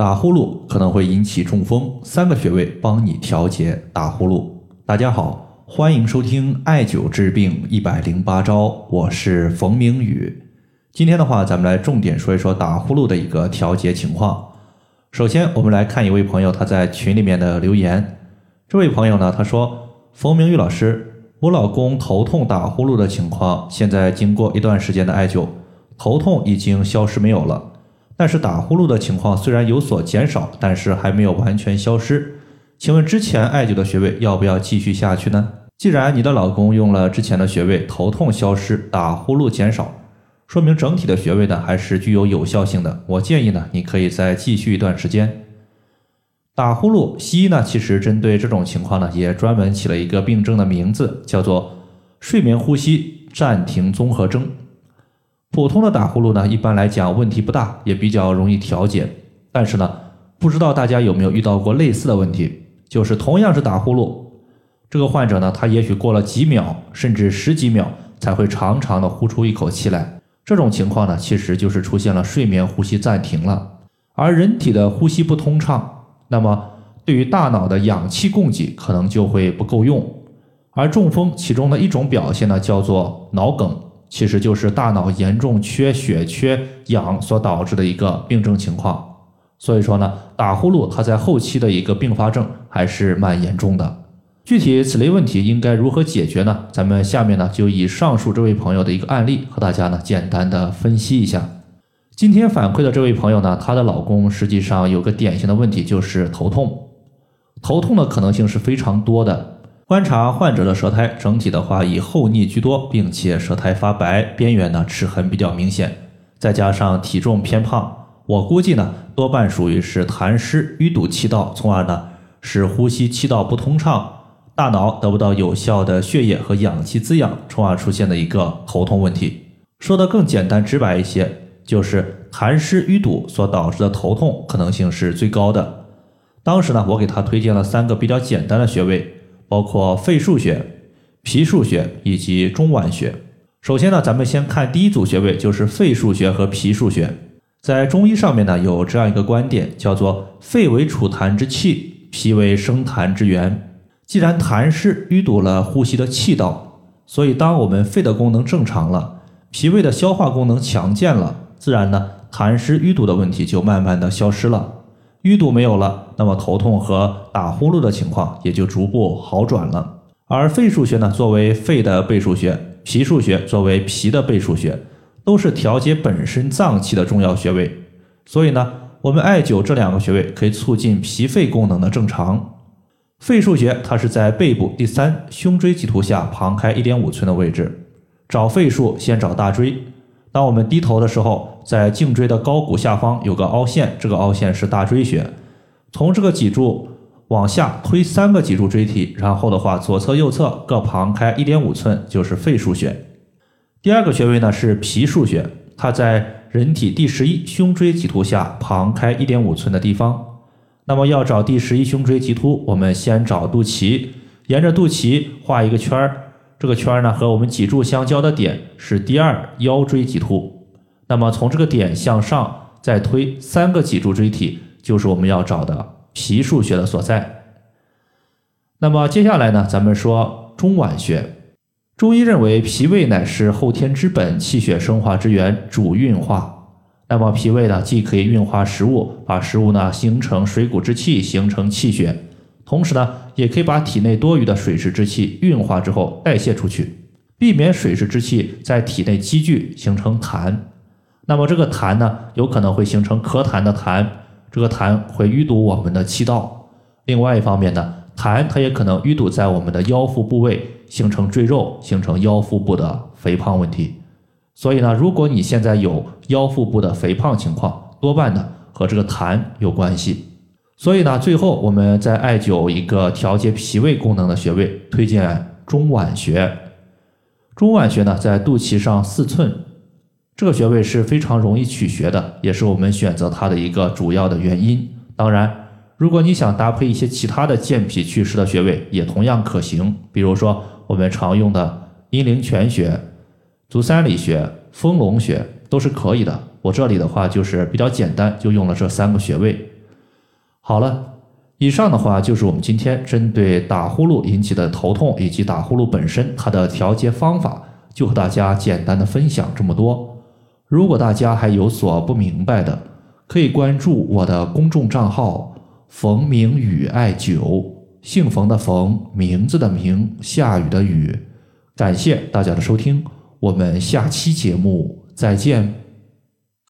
打呼噜可能会引起中风，三个穴位帮你调节打呼噜。大家好，欢迎收听艾灸治病一百零八招，我是冯明宇。今天的话，咱们来重点说一说打呼噜的一个调节情况。首先，我们来看一位朋友他在群里面的留言。这位朋友呢，他说：“冯明宇老师，我老公头痛打呼噜的情况，现在经过一段时间的艾灸，头痛已经消失没有了。”但是打呼噜的情况虽然有所减少，但是还没有完全消失。请问之前艾灸的穴位要不要继续下去呢？既然你的老公用了之前的穴位，头痛消失，打呼噜减少，说明整体的穴位呢还是具有有效性的。我建议呢，你可以再继续一段时间。打呼噜，西医呢其实针对这种情况呢，也专门起了一个病症的名字，叫做睡眠呼吸暂停综合征。普通的打呼噜呢，一般来讲问题不大，也比较容易调节。但是呢，不知道大家有没有遇到过类似的问题，就是同样是打呼噜，这个患者呢，他也许过了几秒，甚至十几秒才会长长的呼出一口气来。这种情况呢，其实就是出现了睡眠呼吸暂停了。而人体的呼吸不通畅，那么对于大脑的氧气供给可能就会不够用。而中风其中的一种表现呢，叫做脑梗。其实就是大脑严重缺血、缺氧所导致的一个病症情况。所以说呢，打呼噜它在后期的一个并发症还是蛮严重的。具体此类问题应该如何解决呢？咱们下面呢就以上述这位朋友的一个案例和大家呢简单的分析一下。今天反馈的这位朋友呢，她的老公实际上有个典型的问题就是头痛，头痛的可能性是非常多的。观察患者的舌苔，整体的话以厚腻居多，并且舌苔发白，边缘呢齿痕比较明显，再加上体重偏胖，我估计呢多半属于是痰湿淤堵气道，从而呢使呼吸气道不通畅，大脑得不到有效的血液和氧气滋养，从而出现的一个头痛问题。说的更简单直白一些，就是痰湿淤堵所导致的头痛可能性是最高的。当时呢，我给他推荐了三个比较简单的穴位。包括肺腧穴、脾腧穴以及中脘穴。首先呢，咱们先看第一组穴位，就是肺腧穴和脾腧穴。在中医上面呢，有这样一个观点，叫做肺为储痰之器，脾为生痰之源。既然痰湿淤堵了呼吸的气道，所以当我们肺的功能正常了，脾胃的消化功能强健了，自然呢，痰湿淤堵的问题就慢慢的消失了。淤堵没有了，那么头痛和打呼噜的情况也就逐步好转了。而肺腧穴呢，作为肺的背腧穴，脾腧穴作为脾的背腧穴，都是调节本身脏器的重要穴位。所以呢，我们艾灸这两个穴位可以促进脾肺功能的正常。肺腧穴它是在背部第三胸椎棘突下旁开一点五寸的位置。找肺腧先找大椎。当我们低头的时候，在颈椎的高骨下方有个凹陷，这个凹陷是大椎穴。从这个脊柱往下推三个脊柱椎体，然后的话，左侧、右侧各旁开一点五寸，就是肺腧穴。第二个穴位呢是脾腧穴，它在人体第十一胸椎棘突下旁开一点五寸的地方。那么要找第十一胸椎棘突，我们先找肚脐，沿着肚脐画一个圈儿。这个圈呢和我们脊柱相交的点是第二腰椎棘突，那么从这个点向上再推三个脊柱椎体，就是我们要找的脾腧穴的所在。那么接下来呢，咱们说中脘穴。中医认为脾胃乃是后天之本，气血生化之源，主运化。那么脾胃呢，既可以运化食物，把食物呢形成水谷之气，形成气血。同时呢，也可以把体内多余的水湿之气运化之后代谢出去，避免水湿之气在体内积聚形成痰。那么这个痰呢，有可能会形成咳痰的痰，这个痰会淤堵我们的气道。另外一方面呢，痰它也可能淤堵在我们的腰腹部位，形成赘肉，形成腰腹部的肥胖问题。所以呢，如果你现在有腰腹部的肥胖情况，多半呢和这个痰有关系。所以呢，最后我们再艾灸一个调节脾胃功能的穴位，推荐中脘穴。中脘穴呢，在肚脐上四寸，这个穴位是非常容易取穴的，也是我们选择它的一个主要的原因。当然，如果你想搭配一些其他的健脾祛湿的穴位，也同样可行。比如说我们常用的阴陵泉穴、足三里穴、丰隆穴都是可以的。我这里的话就是比较简单，就用了这三个穴位。好了，以上的话就是我们今天针对打呼噜引起的头痛以及打呼噜本身它的调节方法，就和大家简单的分享这么多。如果大家还有所不明白的，可以关注我的公众账号“冯明宇艾灸”，姓冯的冯，名字的名，下雨的雨。感谢大家的收听，我们下期节目再见。